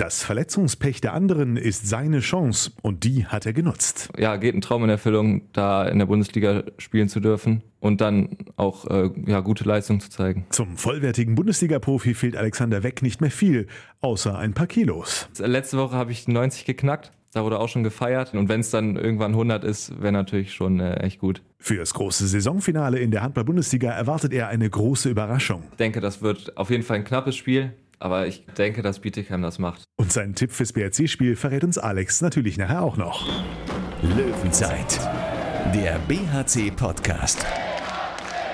Das Verletzungspech der anderen ist seine Chance und die hat er genutzt. Ja, geht ein Traum in Erfüllung, da in der Bundesliga spielen zu dürfen und dann auch äh, ja, gute Leistung zu zeigen. Zum vollwertigen Bundesliga-Profi fehlt Alexander Weck nicht mehr viel, außer ein paar Kilos. Letzte Woche habe ich 90 geknackt. Da wurde auch schon gefeiert. Und wenn es dann irgendwann 100 ist, wäre natürlich schon äh, echt gut. Für das große Saisonfinale in der Handball-Bundesliga erwartet er eine große Überraschung. Ich denke, das wird auf jeden Fall ein knappes Spiel. Aber ich denke, dass Bietigheim das macht. Und seinen Tipp fürs BRC-Spiel verrät uns Alex natürlich nachher auch noch. Löwenzeit, der BHC-Podcast.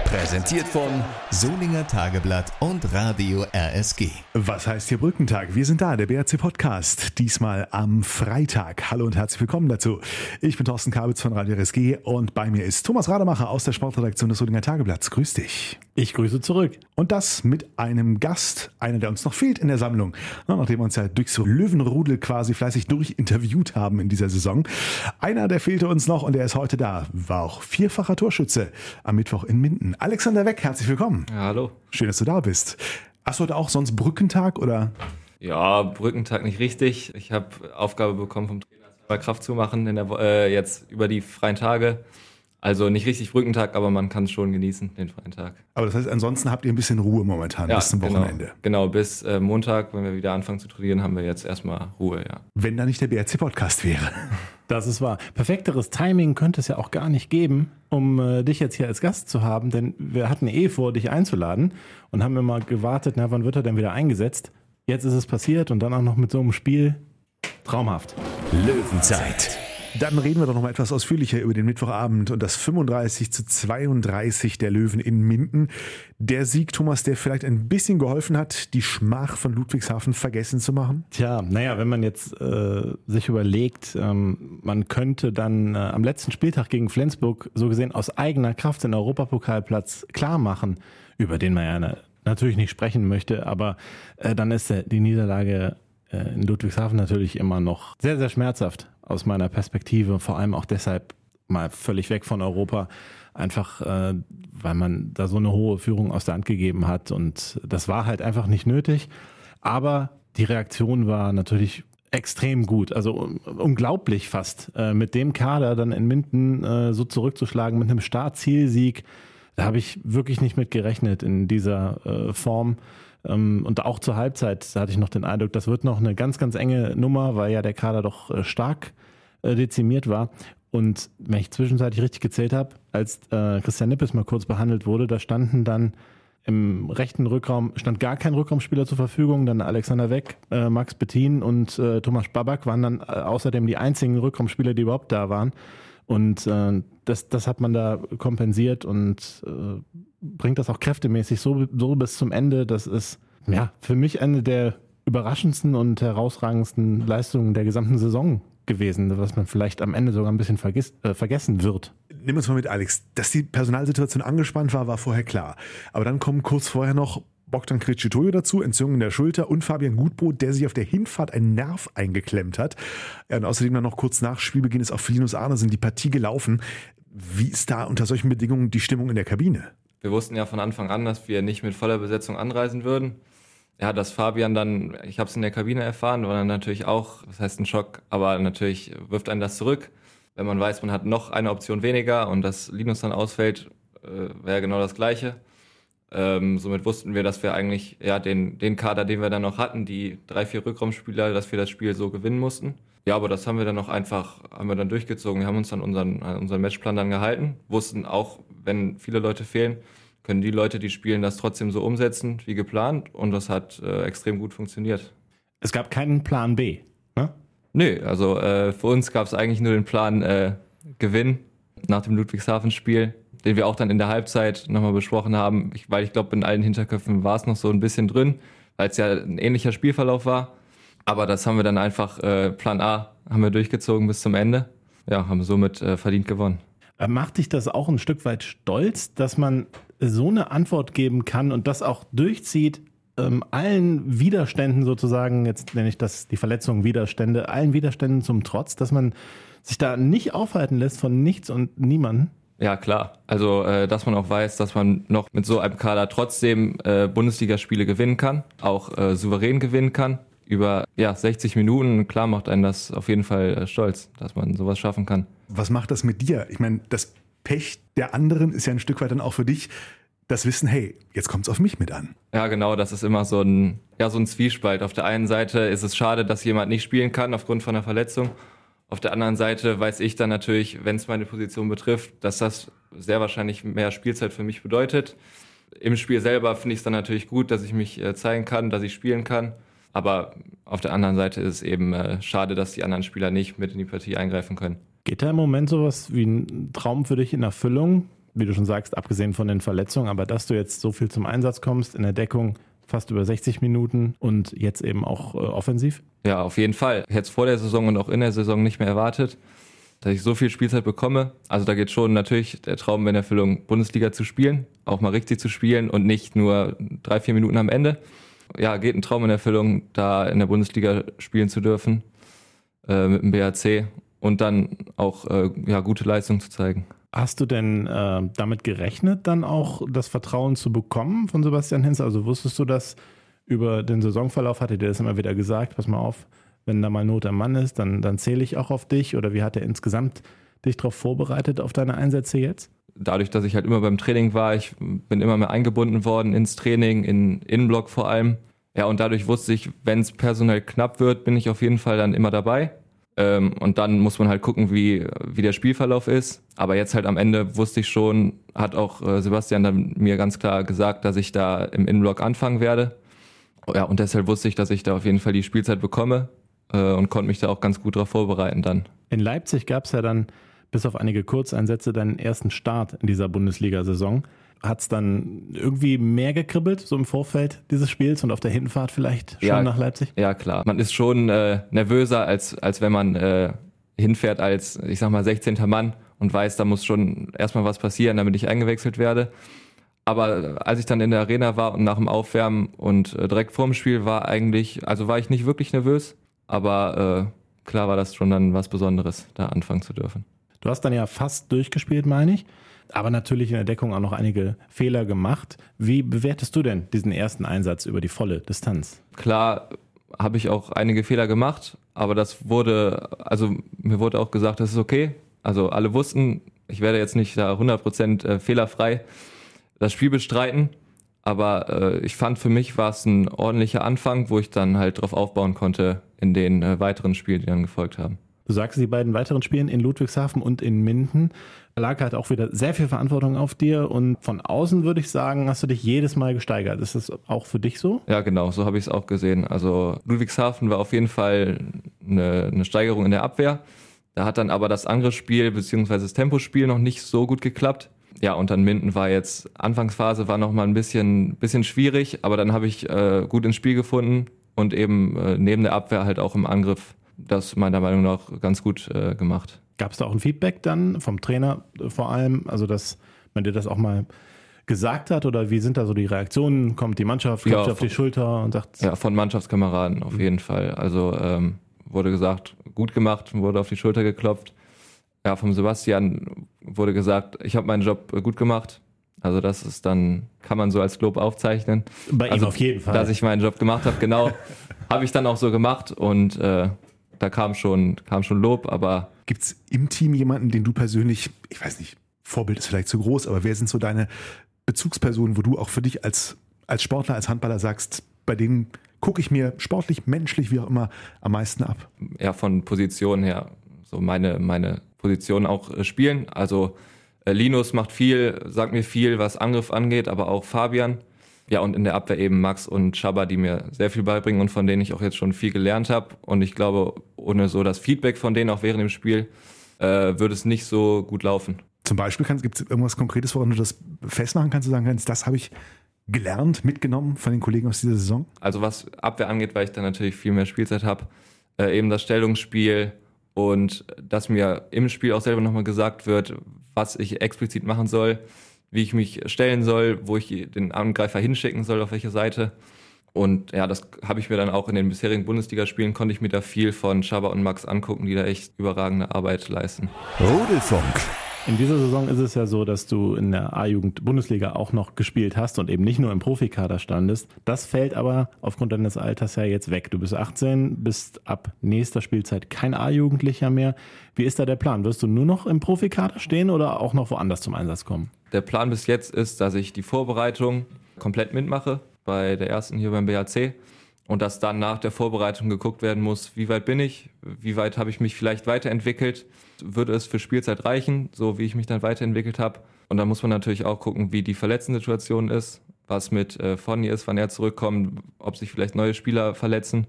Präsentiert von Solinger Tageblatt und Radio RSG. Was heißt hier Brückentag? Wir sind da, der BRC Podcast. Diesmal am Freitag. Hallo und herzlich willkommen dazu. Ich bin Thorsten Kabitz von Radio RSG und bei mir ist Thomas Rademacher aus der Sportredaktion des Solinger Tageblatts. Grüß dich. Ich grüße zurück. Und das mit einem Gast, einer, der uns noch fehlt in der Sammlung. Nachdem wir uns ja durch so Löwenrudel quasi fleißig durchinterviewt haben in dieser Saison. Einer, der fehlte uns noch und der ist heute da. War auch vierfacher Torschütze am Mittwoch in Minden. Alexander Weck, herzlich willkommen. Ja, hallo. Schön, dass du da bist. Hast du heute auch sonst Brückentag oder? Ja, Brückentag nicht richtig. Ich habe Aufgabe bekommen vom Trainer, Kraft zu machen in der, äh, jetzt über die freien Tage. Also nicht richtig Brückentag, aber man kann es schon genießen, den freien Tag. Aber das heißt, ansonsten habt ihr ein bisschen Ruhe momentan ja, bis zum genau, Wochenende. Genau, bis äh, Montag, wenn wir wieder anfangen zu trainieren, haben wir jetzt erstmal Ruhe, ja. Wenn da nicht der BRC-Podcast wäre. Das ist wahr. Perfekteres Timing könnte es ja auch gar nicht geben, um äh, dich jetzt hier als Gast zu haben, denn wir hatten eh vor, dich einzuladen und haben immer gewartet, na, wann wird er denn wieder eingesetzt? Jetzt ist es passiert und dann auch noch mit so einem Spiel. Traumhaft. Löwenzeit. Dann reden wir doch noch mal etwas ausführlicher über den Mittwochabend und das 35 zu 32 der Löwen in Minden. Der Sieg, Thomas, der vielleicht ein bisschen geholfen hat, die Schmach von Ludwigshafen vergessen zu machen? Tja, naja, wenn man jetzt äh, sich überlegt, ähm, man könnte dann äh, am letzten Spieltag gegen Flensburg so gesehen aus eigener Kraft den Europapokalplatz klar machen, über den man ja natürlich nicht sprechen möchte, aber äh, dann ist die Niederlage äh, in Ludwigshafen natürlich immer noch sehr, sehr schmerzhaft aus meiner Perspektive, vor allem auch deshalb mal völlig weg von Europa, einfach äh, weil man da so eine hohe Führung aus der Hand gegeben hat und das war halt einfach nicht nötig. Aber die Reaktion war natürlich extrem gut, also unglaublich fast, äh, mit dem Kader dann in Minden äh, so zurückzuschlagen mit einem Startzielsieg. Da habe ich wirklich nicht mit gerechnet in dieser äh, Form. Ähm, und auch zur Halbzeit hatte ich noch den Eindruck, das wird noch eine ganz, ganz enge Nummer, weil ja der Kader doch äh, stark äh, dezimiert war. Und wenn ich zwischenzeitlich richtig gezählt habe, als äh, Christian Nippes mal kurz behandelt wurde, da standen dann im rechten Rückraum stand gar kein Rückraumspieler zur Verfügung. Dann Alexander Weck, Max Bettin und Thomas Babak waren dann außerdem die einzigen Rückraumspieler, die überhaupt da waren. Und das, das hat man da kompensiert und bringt das auch kräftemäßig so, so bis zum Ende. Das ist ja für mich eine der überraschendsten und herausragendsten Leistungen der gesamten Saison gewesen, was man vielleicht am Ende sogar ein bisschen vergiss, äh, vergessen wird. Nimm uns mal mit, Alex. Dass die Personalsituation angespannt war, war vorher klar. Aber dann kommen kurz vorher noch Bogdan Kricitojo dazu, Entzündung in der Schulter und Fabian Gutbrot, der sich auf der Hinfahrt einen Nerv eingeklemmt hat. Und außerdem dann noch kurz nach Spielbeginn ist auch für Linus Arnesen die Partie gelaufen. Wie ist da unter solchen Bedingungen die Stimmung in der Kabine? Wir wussten ja von Anfang an, dass wir nicht mit voller Besetzung anreisen würden. Ja, dass Fabian dann, ich habe es in der Kabine erfahren, war dann natürlich auch, das heißt ein Schock, aber natürlich wirft einen das zurück. Wenn man weiß, man hat noch eine Option weniger und dass Linus dann ausfällt, äh, wäre genau das Gleiche. Ähm, somit wussten wir, dass wir eigentlich ja den, den Kader, den wir dann noch hatten, die drei, vier Rückraumspieler, dass wir das Spiel so gewinnen mussten. Ja, aber das haben wir dann noch einfach, haben wir dann durchgezogen. Wir haben uns dann unseren, unseren Matchplan dann gehalten, wussten auch, wenn viele Leute fehlen, können die Leute, die spielen, das trotzdem so umsetzen wie geplant und das hat äh, extrem gut funktioniert. Es gab keinen Plan B, ne? Nö, also äh, für uns gab es eigentlich nur den Plan äh, Gewinn nach dem Ludwigshafen-Spiel, den wir auch dann in der Halbzeit nochmal besprochen haben, ich, weil ich glaube, in allen Hinterköpfen war es noch so ein bisschen drin, weil es ja ein ähnlicher Spielverlauf war. Aber das haben wir dann einfach, äh, Plan A haben wir durchgezogen bis zum Ende. Ja, haben somit äh, verdient gewonnen. Äh, macht dich das auch ein Stück weit stolz, dass man so eine Antwort geben kann und das auch durchzieht, ähm, allen Widerständen sozusagen, jetzt nenne ich das die Verletzungen Widerstände, allen Widerständen zum Trotz, dass man sich da nicht aufhalten lässt von nichts und niemanden? Ja, klar. Also, äh, dass man auch weiß, dass man noch mit so einem Kader trotzdem äh, Bundesligaspiele gewinnen kann, auch äh, souverän gewinnen kann. über ja, 60 Minuten. Klar macht einen das auf jeden Fall äh, stolz, dass man sowas schaffen kann. Was macht das mit dir? Ich meine, das Pech der anderen ist ja ein Stück weit dann auch für dich das Wissen, hey, jetzt kommt es auf mich mit an. Ja, genau, das ist immer so ein, ja, so ein Zwiespalt. Auf der einen Seite ist es schade, dass jemand nicht spielen kann aufgrund von einer Verletzung. Auf der anderen Seite weiß ich dann natürlich, wenn es meine Position betrifft, dass das sehr wahrscheinlich mehr Spielzeit für mich bedeutet. Im Spiel selber finde ich es dann natürlich gut, dass ich mich äh, zeigen kann, dass ich spielen kann. Aber auf der anderen Seite ist es eben äh, schade, dass die anderen Spieler nicht mit in die Partie eingreifen können. Geht da im Moment sowas wie ein Traum für dich in Erfüllung? Wie du schon sagst, abgesehen von den Verletzungen, aber dass du jetzt so viel zum Einsatz kommst in der Deckung, fast über 60 Minuten und jetzt eben auch äh, offensiv? Ja, auf jeden Fall. Jetzt vor der Saison und auch in der Saison nicht mehr erwartet, dass ich so viel Spielzeit bekomme. Also da geht schon natürlich der Traum in Erfüllung, Bundesliga zu spielen, auch mal richtig zu spielen und nicht nur drei, vier Minuten am Ende. Ja, geht ein Traum in Erfüllung, da in der Bundesliga spielen zu dürfen äh, mit dem BAC und dann auch äh, ja, gute Leistung zu zeigen. Hast du denn äh, damit gerechnet, dann auch das Vertrauen zu bekommen von Sebastian Hinz? Also wusstest du das über den Saisonverlauf? Hatte dir das immer wieder gesagt? Pass mal auf, wenn da mal Not am Mann ist, dann, dann zähle ich auch auf dich. Oder wie hat er insgesamt dich darauf vorbereitet, auf deine Einsätze jetzt? Dadurch, dass ich halt immer beim Training war, ich bin immer mehr eingebunden worden ins Training, in Innenblock vor allem. Ja, und dadurch wusste ich, wenn es personell knapp wird, bin ich auf jeden Fall dann immer dabei. Ähm, und dann muss man halt gucken, wie, wie der Spielverlauf ist. Aber jetzt halt am Ende wusste ich schon, hat auch äh, Sebastian dann mir ganz klar gesagt, dass ich da im Innenblock anfangen werde. Ja, und deshalb wusste ich, dass ich da auf jeden Fall die Spielzeit bekomme äh, und konnte mich da auch ganz gut darauf vorbereiten dann. In Leipzig gab es ja dann bis auf einige Kurzeinsätze deinen ersten Start in dieser Bundesliga-Saison. Hat es dann irgendwie mehr gekribbelt, so im Vorfeld dieses Spiels und auf der Hinfahrt vielleicht schon ja, nach Leipzig? Ja, klar. Man ist schon äh, nervöser, als, als wenn man äh, hinfährt als, ich sag mal, 16. Mann und weiß, da muss schon erstmal was passieren, damit ich eingewechselt werde. Aber als ich dann in der Arena war und nach dem Aufwärmen und äh, direkt vorm Spiel war eigentlich, also war ich nicht wirklich nervös, aber äh, klar war das schon dann was Besonderes, da anfangen zu dürfen. Du hast dann ja fast durchgespielt, meine ich aber natürlich in der Deckung auch noch einige Fehler gemacht. Wie bewertest du denn diesen ersten Einsatz über die volle Distanz? Klar habe ich auch einige Fehler gemacht, aber das wurde, also mir wurde auch gesagt, das ist okay. Also alle wussten, ich werde jetzt nicht da 100% äh, fehlerfrei das Spiel bestreiten, aber äh, ich fand für mich war es ein ordentlicher Anfang, wo ich dann halt drauf aufbauen konnte in den äh, weiteren Spielen, die dann gefolgt haben. Du sagst, die beiden weiteren Spielen in Ludwigshafen und in Minden lag halt auch wieder sehr viel Verantwortung auf dir und von außen würde ich sagen, hast du dich jedes Mal gesteigert. Ist das auch für dich so? Ja, genau, so habe ich es auch gesehen. Also Ludwigshafen war auf jeden Fall eine, eine Steigerung in der Abwehr. Da hat dann aber das Angriffsspiel bzw. das Tempospiel noch nicht so gut geklappt. Ja, und dann Minden war jetzt, Anfangsphase war noch mal ein bisschen, bisschen schwierig, aber dann habe ich äh, gut ins Spiel gefunden und eben äh, neben der Abwehr halt auch im Angriff das meiner Meinung nach ganz gut äh, gemacht. Gab es da auch ein Feedback dann vom Trainer vor allem, also dass man dir das auch mal gesagt hat oder wie sind da so die Reaktionen? Kommt die Mannschaft, klopft ja, auf die Schulter und sagt... Ja, von Mannschaftskameraden auf jeden Fall. Also ähm, wurde gesagt, gut gemacht, wurde auf die Schulter geklopft. Ja, vom Sebastian wurde gesagt, ich habe meinen Job gut gemacht. Also das ist dann, kann man so als Lob aufzeichnen. Bei also, ihm auf jeden Fall. Dass ich meinen Job gemacht habe, genau. habe ich dann auch so gemacht und äh, da kam schon, kam schon Lob, aber. Gibt es im Team jemanden, den du persönlich, ich weiß nicht, Vorbild ist vielleicht zu groß, aber wer sind so deine Bezugspersonen, wo du auch für dich als, als Sportler, als Handballer sagst, bei denen gucke ich mir sportlich, menschlich, wie auch immer, am meisten ab? Ja, von Position her, so meine, meine Position auch äh, spielen. Also äh, Linus macht viel, sagt mir viel, was Angriff angeht, aber auch Fabian. Ja, und in der Abwehr eben Max und Shabba, die mir sehr viel beibringen und von denen ich auch jetzt schon viel gelernt habe. Und ich glaube, ohne so das Feedback von denen auch während dem Spiel äh, würde es nicht so gut laufen. Zum Beispiel gibt es irgendwas Konkretes, woran du das festmachen kannst, du sagen kannst, das habe ich gelernt, mitgenommen von den Kollegen aus dieser Saison? Also was Abwehr angeht, weil ich dann natürlich viel mehr Spielzeit habe, äh, eben das Stellungsspiel und dass mir im Spiel auch selber nochmal gesagt wird, was ich explizit machen soll wie ich mich stellen soll, wo ich den Angreifer hinschicken soll, auf welche Seite. Und ja, das habe ich mir dann auch in den bisherigen Bundesligaspielen, konnte ich mir da viel von Schaber und Max angucken, die da echt überragende Arbeit leisten. Rudelfunk. In dieser Saison ist es ja so, dass du in der A-Jugend-Bundesliga auch noch gespielt hast und eben nicht nur im Profikader standest. Das fällt aber aufgrund deines Alters ja jetzt weg. Du bist 18, bist ab nächster Spielzeit kein A-Jugendlicher mehr. Wie ist da der Plan? Wirst du nur noch im Profikader stehen oder auch noch woanders zum Einsatz kommen? Der Plan bis jetzt ist, dass ich die Vorbereitung komplett mitmache bei der ersten hier beim BHC und dass dann nach der Vorbereitung geguckt werden muss, wie weit bin ich, wie weit habe ich mich vielleicht weiterentwickelt, würde es für Spielzeit reichen, so wie ich mich dann weiterentwickelt habe. Und dann muss man natürlich auch gucken, wie die Verletzensituation ist, was mit äh, Fonny ist, wann er zurückkommt, ob sich vielleicht neue Spieler verletzen.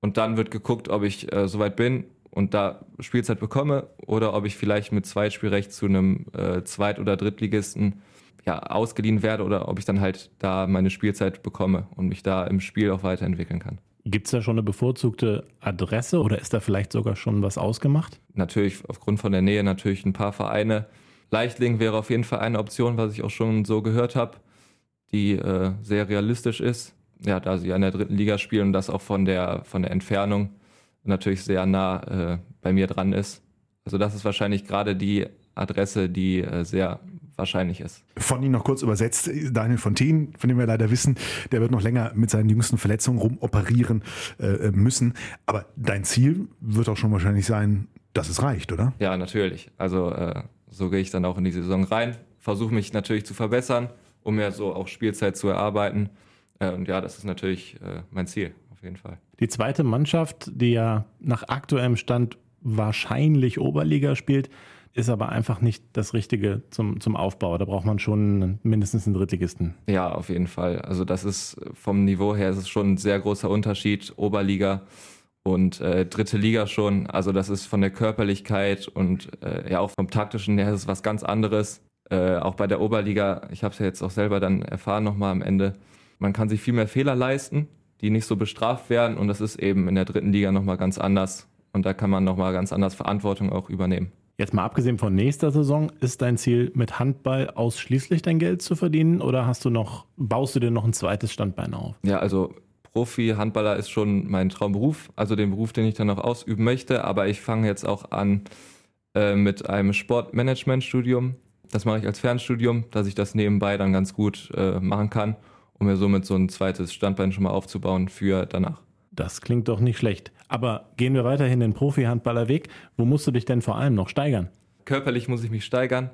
Und dann wird geguckt, ob ich äh, soweit bin und da Spielzeit bekomme oder ob ich vielleicht mit Zweitspielrecht zu einem äh, Zweit- oder Drittligisten ja, ausgeliehen werde oder ob ich dann halt da meine Spielzeit bekomme und mich da im Spiel auch weiterentwickeln kann. Gibt es da schon eine bevorzugte Adresse oder ist da vielleicht sogar schon was ausgemacht? Natürlich aufgrund von der Nähe natürlich ein paar Vereine. Leichtling wäre auf jeden Fall eine Option, was ich auch schon so gehört habe, die äh, sehr realistisch ist. Ja, da sie in der dritten Liga spielen und das auch von der, von der Entfernung natürlich sehr nah äh, bei mir dran ist. Also das ist wahrscheinlich gerade die Adresse, die äh, sehr wahrscheinlich ist. Von Ihnen noch kurz übersetzt, Daniel Fontaine, von dem wir leider wissen, der wird noch länger mit seinen jüngsten Verletzungen rumoperieren äh, müssen. Aber dein Ziel wird auch schon wahrscheinlich sein, dass es reicht, oder? Ja, natürlich. Also äh, so gehe ich dann auch in die Saison rein, versuche mich natürlich zu verbessern, um mir so auch Spielzeit zu erarbeiten. Äh, und ja, das ist natürlich äh, mein Ziel, auf jeden Fall. Die zweite Mannschaft, die ja nach aktuellem Stand wahrscheinlich Oberliga spielt, ist aber einfach nicht das Richtige zum, zum Aufbau. Da braucht man schon mindestens einen Drittligisten. Ja, auf jeden Fall. Also das ist vom Niveau her ist es schon ein sehr großer Unterschied. Oberliga und äh, dritte Liga schon. Also das ist von der Körperlichkeit und äh, ja auch vom taktischen her ist es was ganz anderes. Äh, auch bei der Oberliga, ich habe es ja jetzt auch selber dann erfahren nochmal am Ende, man kann sich viel mehr Fehler leisten, die nicht so bestraft werden und das ist eben in der dritten Liga nochmal ganz anders. Und da kann man nochmal ganz anders Verantwortung auch übernehmen. Jetzt mal abgesehen von nächster Saison, ist dein Ziel mit Handball ausschließlich dein Geld zu verdienen oder hast du noch, baust du dir noch ein zweites Standbein auf? Ja, also Profi-Handballer ist schon mein Traumberuf, also den Beruf, den ich dann noch ausüben möchte, aber ich fange jetzt auch an äh, mit einem Sportmanagement-Studium. Das mache ich als Fernstudium, dass ich das nebenbei dann ganz gut äh, machen kann, um mir somit so ein zweites Standbein schon mal aufzubauen für danach. Das klingt doch nicht schlecht. Aber gehen wir weiterhin den Profi-Handballerweg. Wo musst du dich denn vor allem noch steigern? Körperlich muss ich mich steigern.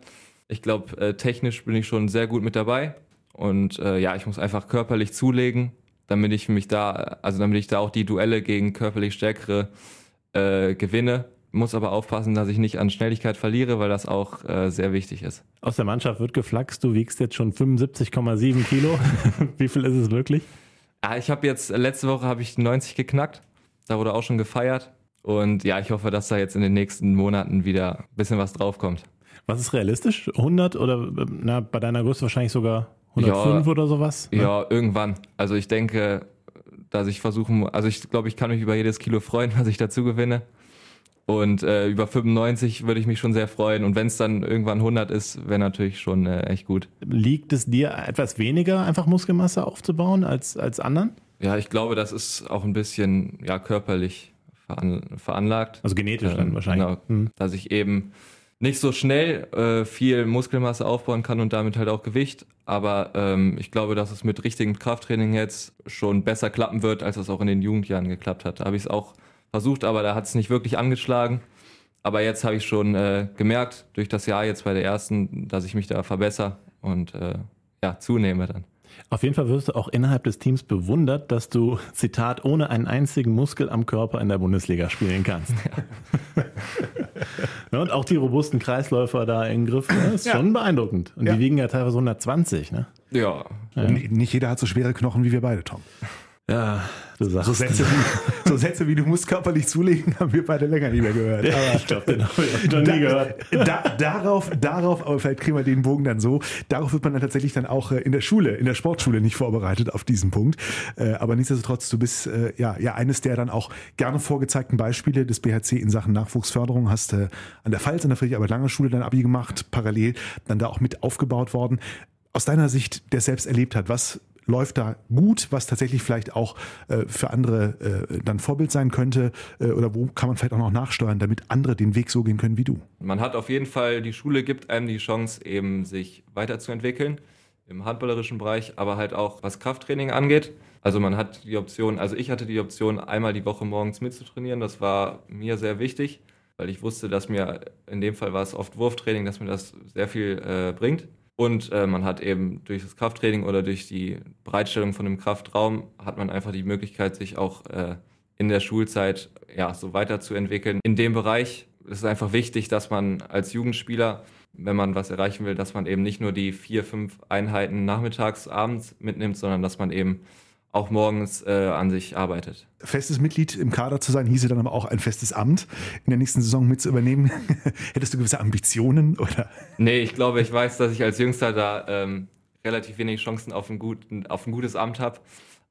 Ich glaube, äh, technisch bin ich schon sehr gut mit dabei. Und äh, ja, ich muss einfach körperlich zulegen, damit ich mich da, also damit ich da auch die Duelle gegen körperlich Stärkere äh, gewinne. Muss aber aufpassen, dass ich nicht an Schnelligkeit verliere, weil das auch äh, sehr wichtig ist. Aus der Mannschaft wird geflaxt, du wiegst jetzt schon 75,7 Kilo. Wie viel ist es wirklich? Ja, ich habe jetzt, letzte Woche habe ich 90 geknackt. Da wurde auch schon gefeiert. Und ja, ich hoffe, dass da jetzt in den nächsten Monaten wieder ein bisschen was draufkommt. Was ist realistisch? 100 oder na, bei deiner Größe wahrscheinlich sogar 105 ja, oder sowas? Ne? Ja, irgendwann. Also ich denke, dass ich versuchen, also ich glaube, ich kann mich über jedes Kilo freuen, was ich dazu gewinne. Und äh, über 95 würde ich mich schon sehr freuen. Und wenn es dann irgendwann 100 ist, wäre natürlich schon äh, echt gut. Liegt es dir etwas weniger, einfach Muskelmasse aufzubauen als, als anderen? Ja, ich glaube, das ist auch ein bisschen ja, körperlich veran veranlagt. Also genetisch ähm, dann wahrscheinlich. Genau, mhm. dass ich eben nicht so schnell äh, viel Muskelmasse aufbauen kann und damit halt auch Gewicht. Aber ähm, ich glaube, dass es mit richtigem Krafttraining jetzt schon besser klappen wird, als es auch in den Jugendjahren geklappt hat. Da habe ich es auch versucht, aber da hat es nicht wirklich angeschlagen. Aber jetzt habe ich schon äh, gemerkt, durch das Jahr jetzt bei der ersten, dass ich mich da verbessere und äh, ja, zunehme dann. Auf jeden Fall wirst du auch innerhalb des Teams bewundert, dass du, Zitat, ohne einen einzigen Muskel am Körper in der Bundesliga spielen kannst. Ja. und auch die robusten Kreisläufer da im Griff, ne, ist ja. schon beeindruckend. Und ja. die wiegen ja teilweise 120, ne? Ja. Nicht jeder hat so schwere Knochen wie wir beide, Tom. Ja, du sagst. So Sätze, wie, so Sätze wie du musst körperlich zulegen, haben wir beide länger nicht mehr gehört. Aber ich glaube, den habe ich noch nie gehört. Da, darauf, darauf, aber vielleicht kriegen wir den Bogen dann so, darauf wird man dann tatsächlich dann auch äh, in der Schule, in der Sportschule nicht vorbereitet auf diesen Punkt. Äh, aber nichtsdestotrotz, du bist äh, ja, ja eines der dann auch gerne vorgezeigten Beispiele des BHC in Sachen Nachwuchsförderung. Hast an der Pfalz, an der Friedrich-Arbeit-Lange-Schule dein Abi gemacht, parallel dann da auch mit aufgebaut worden. Aus deiner Sicht, der selbst erlebt hat, was läuft da gut, was tatsächlich vielleicht auch äh, für andere äh, dann Vorbild sein könnte? Äh, oder wo kann man vielleicht auch noch nachsteuern, damit andere den Weg so gehen können wie du? Man hat auf jeden Fall, die Schule gibt einem die Chance, eben sich weiterzuentwickeln im handballerischen Bereich, aber halt auch was Krafttraining angeht. Also man hat die Option, also ich hatte die Option, einmal die Woche morgens mitzutrainieren. Das war mir sehr wichtig, weil ich wusste, dass mir in dem Fall war es oft Wurftraining, dass mir das sehr viel äh, bringt. Und äh, man hat eben durch das Krafttraining oder durch die Bereitstellung von einem Kraftraum hat man einfach die Möglichkeit, sich auch äh, in der Schulzeit ja so weiterzuentwickeln. In dem Bereich ist es einfach wichtig, dass man als Jugendspieler wenn man was erreichen will, dass man eben nicht nur die vier, fünf Einheiten nachmittags, abends mitnimmt, sondern dass man eben auch morgens äh, an sich arbeitet. Festes Mitglied im Kader zu sein, hieße dann aber auch ein festes Amt in der nächsten Saison mit zu übernehmen. Hättest du gewisse Ambitionen oder? Nee, ich glaube, ich weiß, dass ich als Jüngster da ähm, relativ wenig Chancen auf ein, guten, auf ein gutes Amt habe.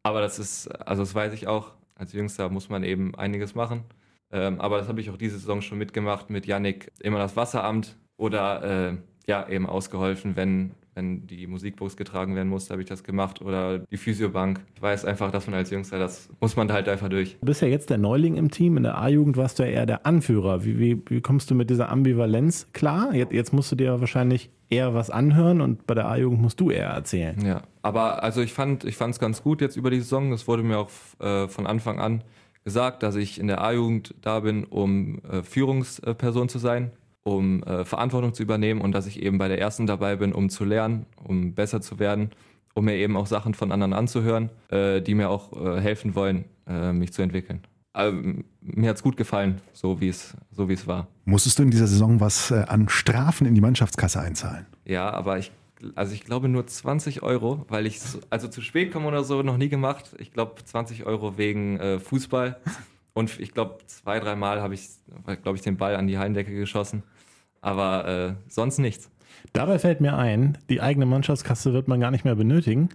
Aber das ist, also das weiß ich auch. Als Jüngster muss man eben einiges machen. Ähm, aber das habe ich auch diese Saison schon mitgemacht mit Yannick. Immer das Wasseramt, oder äh, ja, eben ausgeholfen, wenn, wenn die Musikbox getragen werden musste, habe ich das gemacht. Oder die Physiobank. Ich weiß einfach, dass man als Jüngster, das muss man halt einfach durch. Du bist ja jetzt der Neuling im Team. In der A-Jugend warst du ja eher der Anführer. Wie, wie, wie kommst du mit dieser Ambivalenz klar? Jetzt, jetzt musst du dir wahrscheinlich eher was anhören und bei der A-Jugend musst du eher erzählen. Ja, aber also ich fand ich es ganz gut jetzt über die Saison. Es wurde mir auch äh, von Anfang an gesagt, dass ich in der A-Jugend da bin, um äh, Führungsperson zu sein um äh, Verantwortung zu übernehmen und dass ich eben bei der ersten dabei bin, um zu lernen, um besser zu werden, um mir eben auch Sachen von anderen anzuhören, äh, die mir auch äh, helfen wollen, äh, mich zu entwickeln. Ähm, mir hat es gut gefallen, so wie es so es war. Musstest du in dieser Saison was äh, an Strafen in die Mannschaftskasse einzahlen? Ja, aber ich also ich glaube nur 20 Euro, weil ich also zu spät komme oder so noch nie gemacht. Ich glaube 20 Euro wegen äh, Fußball und ich glaube zwei, dreimal habe ich, glaube ich, den Ball an die Heimdecke geschossen aber äh, sonst nichts. Dabei fällt mir ein, die eigene Mannschaftskasse wird man gar nicht mehr benötigen,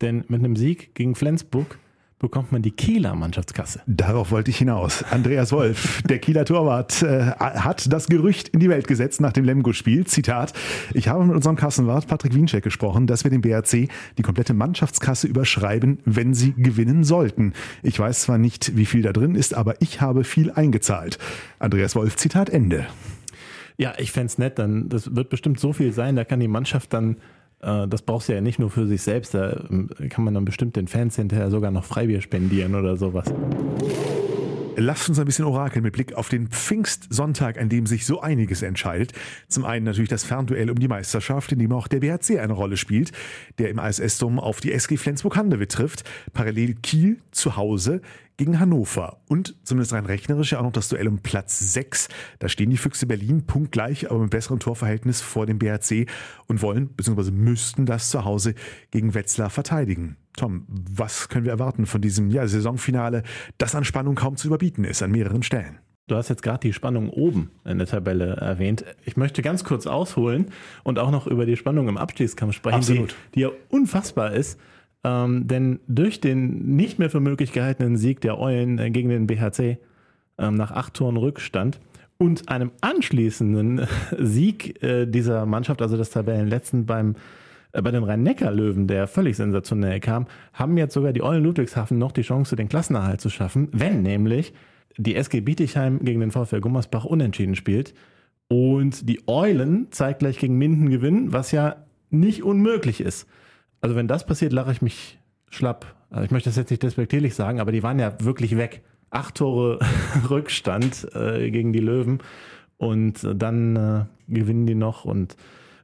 denn mit einem Sieg gegen Flensburg bekommt man die Kieler Mannschaftskasse. Darauf wollte ich hinaus. Andreas Wolf, der Kieler Torwart, äh, hat das Gerücht in die Welt gesetzt nach dem Lemgo-Spiel. Zitat, ich habe mit unserem Kassenwart Patrick Wiencheck gesprochen, dass wir dem BRC die komplette Mannschaftskasse überschreiben, wenn sie gewinnen sollten. Ich weiß zwar nicht, wie viel da drin ist, aber ich habe viel eingezahlt. Andreas Wolf, Zitat Ende. Ja, ich fände es nett, dann, das wird bestimmt so viel sein, da kann die Mannschaft dann, äh, das brauchst du ja nicht nur für sich selbst, da äh, kann man dann bestimmt den Fans hinterher sogar noch Freibier spendieren oder sowas. Lasst uns ein bisschen orakeln mit Blick auf den Pfingstsonntag, an dem sich so einiges entscheidet. Zum einen natürlich das Fernduell um die Meisterschaft, in dem auch der BHC eine Rolle spielt, der im ASS-Dom auf die SG Flensburg-Handewitt trifft. Parallel Kiel zu Hause gegen Hannover. Und zumindest rein rechnerisch ja auch noch das Duell um Platz 6. Da stehen die Füchse Berlin punktgleich, aber mit besserem Torverhältnis vor dem BRC und wollen bzw. müssten das zu Hause gegen Wetzlar verteidigen. Tom, was können wir erwarten von diesem ja, Saisonfinale, das an Spannung kaum zu überbieten ist an mehreren Stellen? Du hast jetzt gerade die Spannung oben in der Tabelle erwähnt. Ich möchte ganz kurz ausholen und auch noch über die Spannung im Abstiegskampf sprechen, die, die, ja unfassbar ist. Ähm, denn durch den nicht mehr für möglich gehaltenen Sieg der Eulen äh, gegen den BHC ähm, nach acht Toren Rückstand und einem anschließenden Sieg äh, dieser Mannschaft, also des Tabellenletzten beim äh, bei den Rhein-Neckar-Löwen, der völlig sensationell kam, haben jetzt sogar die Eulen Ludwigshafen noch die Chance, den Klassenerhalt zu schaffen, wenn nämlich die SG Bietigheim gegen den VfL Gummersbach unentschieden spielt und die Eulen zeitgleich gegen Minden gewinnen, was ja nicht unmöglich ist. Also wenn das passiert, lache ich mich schlapp. Also ich möchte das jetzt nicht despektierlich sagen, aber die waren ja wirklich weg. Acht Tore Rückstand äh, gegen die Löwen und dann äh, gewinnen die noch und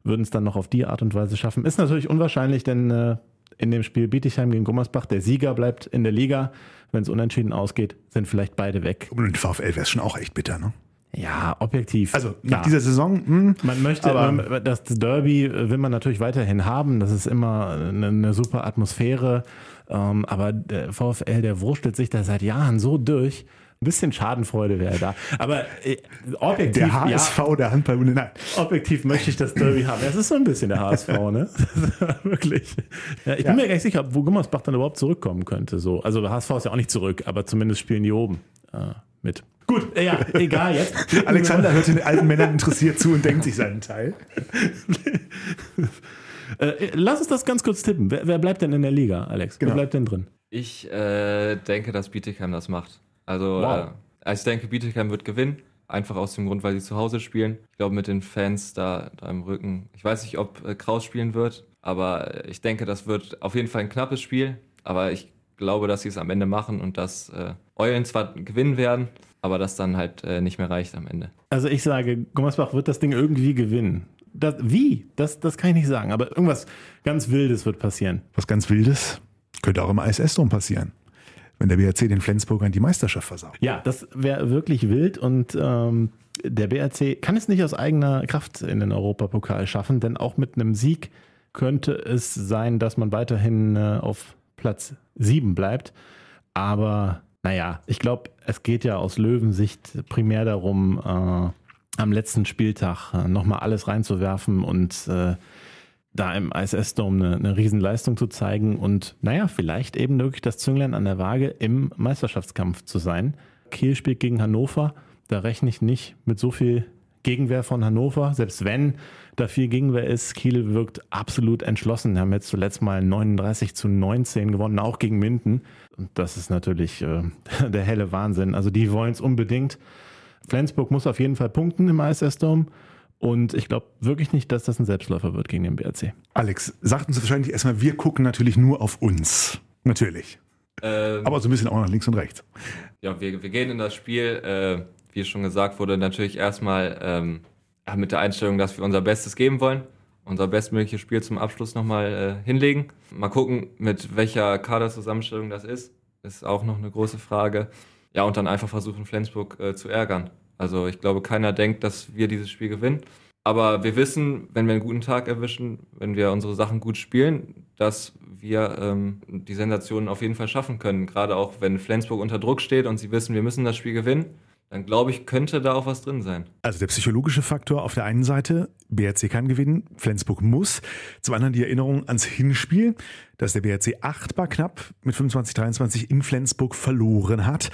würden es dann noch auf die Art und Weise schaffen. Ist natürlich unwahrscheinlich, denn äh, in dem Spiel Bietigheim gegen Gummersbach, der Sieger bleibt in der Liga. Wenn es unentschieden ausgeht, sind vielleicht beide weg. Und den VfL wäre es schon auch echt bitter, ne? Ja, objektiv. Also nach ja. dieser Saison. Mh, hm, man möchte, aber das Derby will man natürlich weiterhin haben. Das ist immer eine, eine super Atmosphäre. Ähm, aber der VfL, der wurstelt sich da seit Jahren so durch. Ein bisschen Schadenfreude wäre da. Aber äh, objektiv. Der HSV, ja, der Handballbunde, nein. Objektiv möchte ich das Derby haben. Es ist so ein bisschen der HSV, ne? Wirklich. Ja, ich bin mir gar nicht sicher, wo Gummersbach dann überhaupt zurückkommen könnte. So. Also der HSV ist ja auch nicht zurück, aber zumindest spielen die oben äh, mit. Gut, ja, egal jetzt. Alexander hört den alten Männern interessiert zu und denkt sich seinen Teil. Äh, lass uns das ganz kurz tippen. Wer, wer bleibt denn in der Liga, Alex? Genau. Wer bleibt denn drin? Ich äh, denke, dass Bietigheim das macht. Also, Wow. äh, ich denke, Bietigheim wird gewinnen. Einfach aus dem Grund, weil sie zu Hause spielen. Ich glaube, mit den Fans da, da im Rücken. Ich weiß nicht, ob äh, Kraus spielen wird, aber äh, ich denke, das wird auf jeden Fall ein knappes Spiel. Aber ich glaube, dass sie es am Ende machen und dass äh, Eulen zwar gewinnen werden, aber das dann halt äh, nicht mehr reicht am Ende. Also ich sage, Gummersbach wird das Ding irgendwie gewinnen. Das, wie? Das, das kann ich nicht sagen. Aber irgendwas ganz Wildes wird passieren. Was ganz Wildes könnte auch im ISS-Dom passieren. Wenn der BRC den Flensburgern die Meisterschaft versaut. Ja, das wäre wirklich wild und ähm, der BRC kann es nicht aus eigener Kraft in den Europapokal schaffen, denn auch mit einem Sieg könnte es sein, dass man weiterhin äh, auf Platz 7 bleibt. Aber naja, ich glaube, es geht ja aus Löwensicht primär darum, äh, am letzten Spieltag äh, nochmal alles reinzuwerfen und äh, da im ISS-Dome eine, eine Riesenleistung zu zeigen und naja, vielleicht eben wirklich das Zünglein an der Waage im Meisterschaftskampf zu sein. Kiel spielt gegen Hannover, da rechne ich nicht mit so viel Gegenwehr von Hannover, selbst wenn da viel Gegenwehr ist. Kiel wirkt absolut entschlossen. Wir haben jetzt zuletzt mal 39 zu 19 gewonnen, auch gegen Minden. Und das ist natürlich äh, der helle Wahnsinn. Also die wollen es unbedingt. Flensburg muss auf jeden Fall punkten im ISS-Dome. Und ich glaube wirklich nicht, dass das ein Selbstläufer wird gegen den BRC. Alex, sagt uns wahrscheinlich erstmal, wir gucken natürlich nur auf uns. Natürlich. Ähm, Aber so ein bisschen auch nach links und rechts. Ja, wir, wir gehen in das Spiel, äh, wie schon gesagt wurde, natürlich erstmal ähm, mit der Einstellung, dass wir unser Bestes geben wollen, unser bestmögliches Spiel zum Abschluss nochmal äh, hinlegen. Mal gucken, mit welcher Kaderzusammenstellung das ist. Ist auch noch eine große Frage. Ja, und dann einfach versuchen, Flensburg äh, zu ärgern. Also ich glaube, keiner denkt, dass wir dieses Spiel gewinnen. Aber wir wissen, wenn wir einen guten Tag erwischen, wenn wir unsere Sachen gut spielen, dass wir ähm, die Sensationen auf jeden Fall schaffen können. Gerade auch, wenn Flensburg unter Druck steht und sie wissen, wir müssen das Spiel gewinnen, dann glaube ich, könnte da auch was drin sein. Also der psychologische Faktor auf der einen Seite, BRC kann gewinnen, Flensburg muss. Zum anderen die Erinnerung ans Hinspiel, dass der BRC achtbar knapp mit 25-23 in Flensburg verloren hat.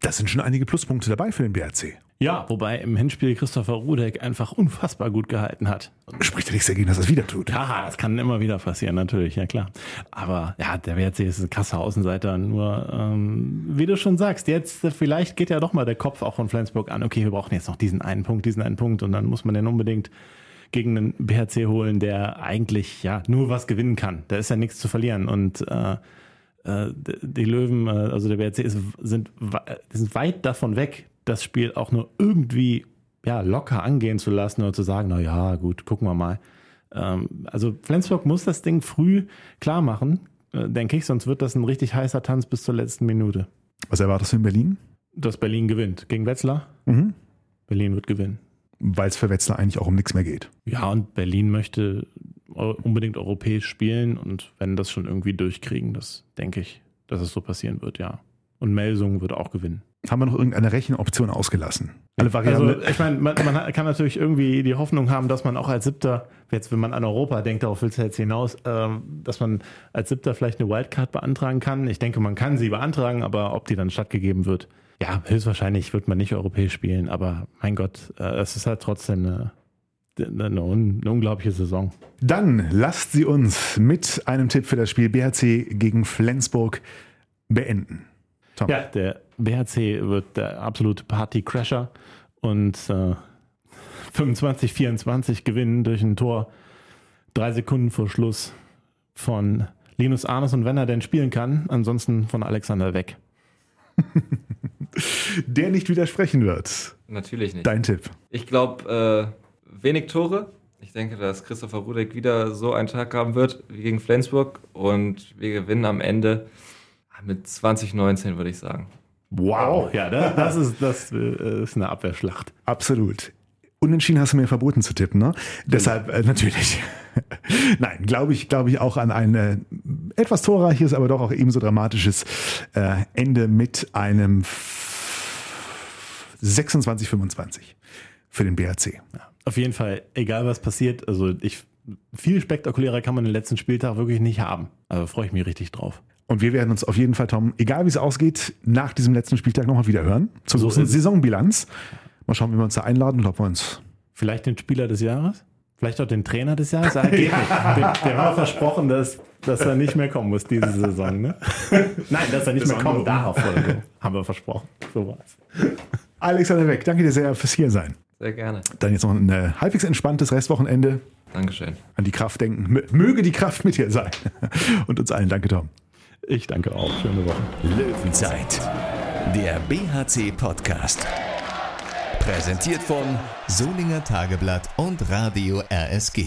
Das sind schon einige Pluspunkte dabei für den BRC. Ja, wobei im Hinspiel Christopher Rudek einfach unfassbar gut gehalten hat. Spricht ja nichts dagegen, dass er es wieder tut. Ja, das kann immer wieder passieren, natürlich, ja klar. Aber ja, der WRC ist ein krasser Außenseiter. Nur, ähm, wie du schon sagst, jetzt vielleicht geht ja doch mal der Kopf auch von Flensburg an. Okay, wir brauchen jetzt noch diesen einen Punkt, diesen einen Punkt und dann muss man den unbedingt gegen einen BHC holen, der eigentlich ja nur was gewinnen kann. Da ist ja nichts zu verlieren und äh, die Löwen, äh, also der BRC, ist, sind, sind weit davon weg, das Spiel auch nur irgendwie ja, locker angehen zu lassen oder zu sagen, na ja, gut, gucken wir mal. Ähm, also Flensburg muss das Ding früh klar machen, äh, denke ich, sonst wird das ein richtig heißer Tanz bis zur letzten Minute. Was erwartest du in Berlin? Dass Berlin gewinnt. Gegen Wetzlar? Mhm. Berlin wird gewinnen. Weil es für Wetzlar eigentlich auch um nichts mehr geht. Ja, und Berlin möchte unbedingt europäisch spielen und wenn das schon irgendwie durchkriegen, das denke ich, dass es so passieren wird, ja. Und Melsungen wird auch gewinnen. Haben wir noch irgendeine Rechenoption ausgelassen? Alle Variablen. Also ich meine, man, man kann natürlich irgendwie die Hoffnung haben, dass man auch als Siebter, jetzt wenn man an Europa denkt, darauf will es jetzt hinaus, ähm, dass man als Siebter vielleicht eine Wildcard beantragen kann. Ich denke, man kann sie beantragen, aber ob die dann stattgegeben wird, ja, höchstwahrscheinlich wird man nicht europäisch spielen, aber mein Gott, äh, es ist halt trotzdem eine, eine, un, eine unglaubliche Saison. Dann lasst sie uns mit einem Tipp für das Spiel BHC gegen Flensburg beenden. Tom. Ja, der BHC wird der absolute Party-Crasher und äh, 25-24 gewinnen durch ein Tor drei Sekunden vor Schluss von Linus Arnes und wenn er denn spielen kann, ansonsten von Alexander weg. Der nicht widersprechen wird. Natürlich nicht. Dein Tipp. Ich glaube, äh, wenig Tore. Ich denke, dass Christopher Rudek wieder so einen Tag haben wird wie gegen Flensburg und wir gewinnen am Ende mit 2019, würde ich sagen. Wow. Ja, das, das, ist, das äh, ist eine Abwehrschlacht. Absolut. Unentschieden hast du mir verboten zu tippen, ne? Deshalb äh, natürlich. Nein, glaube ich, glaube ich auch an ein äh, etwas torreiches, aber doch auch ebenso dramatisches äh, Ende mit einem 26-25 für den BHC. Auf jeden Fall, egal was passiert, also ich, viel spektakulärer kann man den letzten Spieltag wirklich nicht haben. Also freue ich mich richtig drauf. Und wir werden uns auf jeden Fall, Tom, egal wie es ausgeht, nach diesem letzten Spieltag nochmal wieder hören. Zur So. Saisonbilanz. Mal schauen, wie wir uns da einladen und ob wir uns. Vielleicht den Spieler des Jahres? Vielleicht auch den Trainer des Jahres. Ah, geht nicht. Dem haben wir versprochen, dass, dass er nicht mehr kommen muss diese Saison. Ne? Nein, dass er nicht Das mehr kommen darf. Haben wir versprochen. So war's. Alexander Weck, danke dir sehr fürs hier sein. Sehr gerne. Dann jetzt noch ein äh, halbwegs entspanntes Restwochenende. Dankeschön. An die Kraft denken. Mö- Möge die Kraft mit dir sein. Und uns allen. Danke, Tom. Ich danke auch. Schöne Woche. Löwenzeit, der BHC-Podcast. Präsentiert von Solinger Tageblatt und Radio RSG.